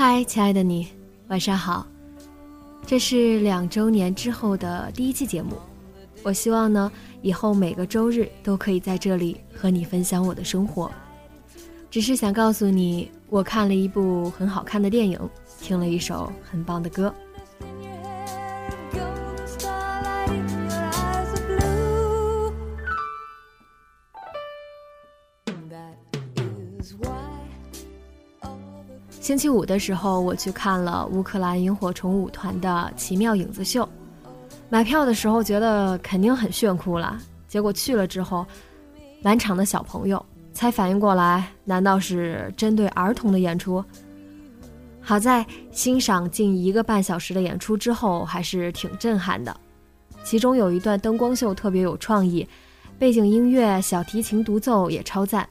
嗨，亲爱的你，晚上好。这是两周年之后的第一期节目。我希望呢，以后每个周日都可以在这里和你分享我的生活。只是想告诉你，我看了一部很好看的电影，听了一首很棒的歌。星期五的时候，我去看了乌克兰萤火虫舞团的奇妙影子秀。买票的时候觉得肯定很炫酷了，结果去了之后，满场的小朋友才反应过来，难道是针对儿童的演出？好在欣赏近一个半小时的演出之后，还是挺震撼的。其中有一段灯光秀特别有创意，背景音乐小提琴独奏也超赞，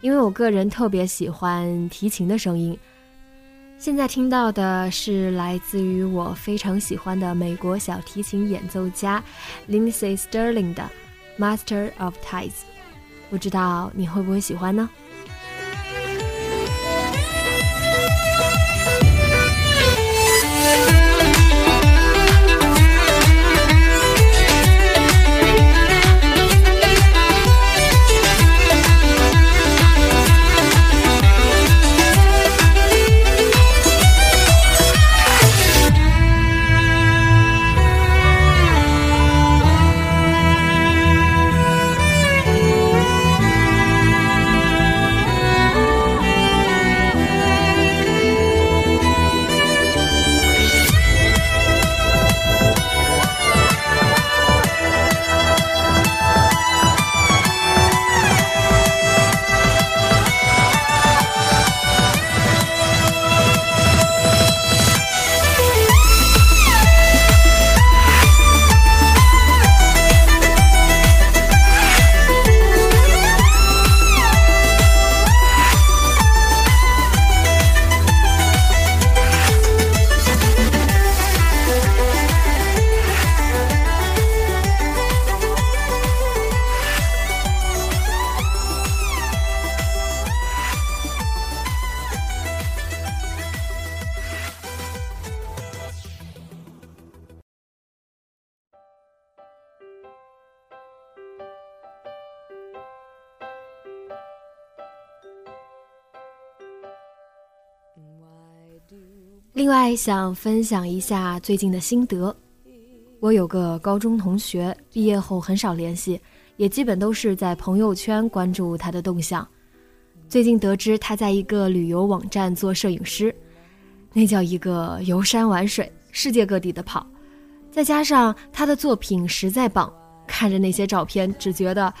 因为我个人特别喜欢提琴的声音。现在听到的是来自于我非常喜欢的美国小提琴演奏家 Lindsey Sterling 的《Master of Ties》，不知道你会不会喜欢呢？另外，想分享一下最近的心得。我有个高中同学，毕业后很少联系，也基本都是在朋友圈关注他的动向。最近得知他在一个旅游网站做摄影师，那叫一个游山玩水，世界各地的跑。再加上他的作品实在棒，看着那些照片，只觉得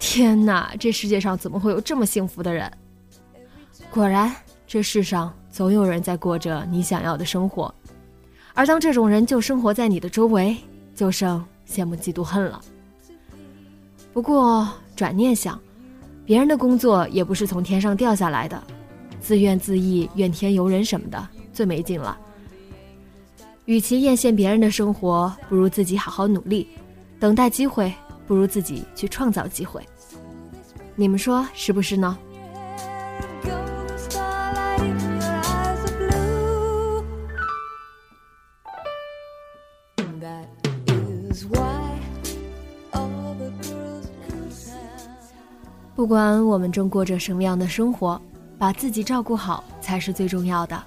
天哪，这世界上怎么会有这么幸福的人？果然，这世上。总有人在过着你想要的生活，而当这种人就生活在你的周围，就剩羡慕嫉妒恨了。不过转念想，别人的工作也不是从天上掉下来的，自怨自艾、怨天尤人什么的，最没劲了。与其艳羡别人的生活，不如自己好好努力，等待机会，不如自己去创造机会。你们说是不是呢？不管我们正过着什么样的生活，把自己照顾好才是最重要的。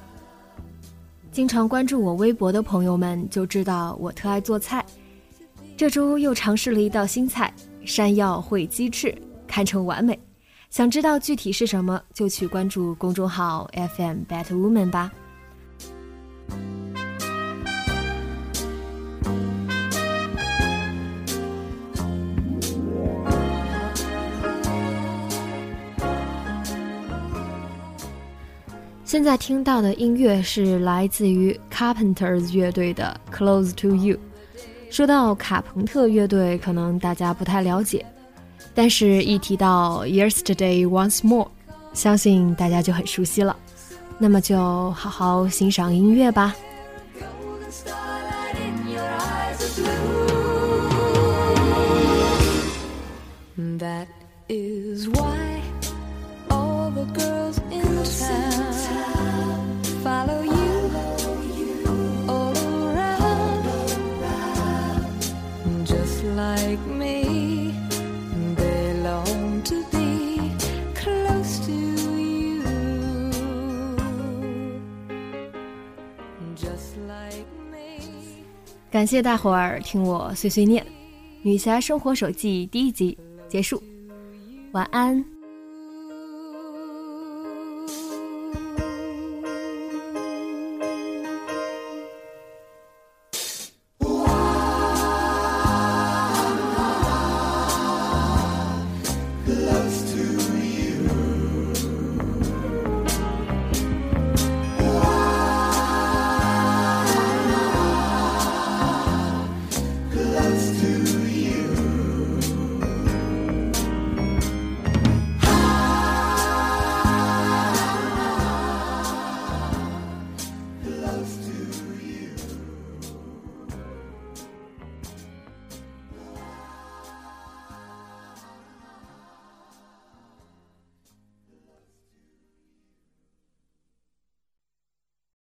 经常关注我微博的朋友们就知道我特爱做菜，这周又尝试了一道新菜——山药烩鸡翅，堪称完美。想知道具体是什么，就去关注公众号 FM Better Woman 吧。现在听到的音乐是来自于 Carpenters 乐队的《Close to You》。说到卡朋特乐队，可能大家不太了解，但是一提到 Yesterday Once More，相信大家就很熟悉了。那么就好好欣赏音乐吧。That is why all the girl 感谢大伙儿听我碎碎念，《女侠生活手记》第一集结束，晚安。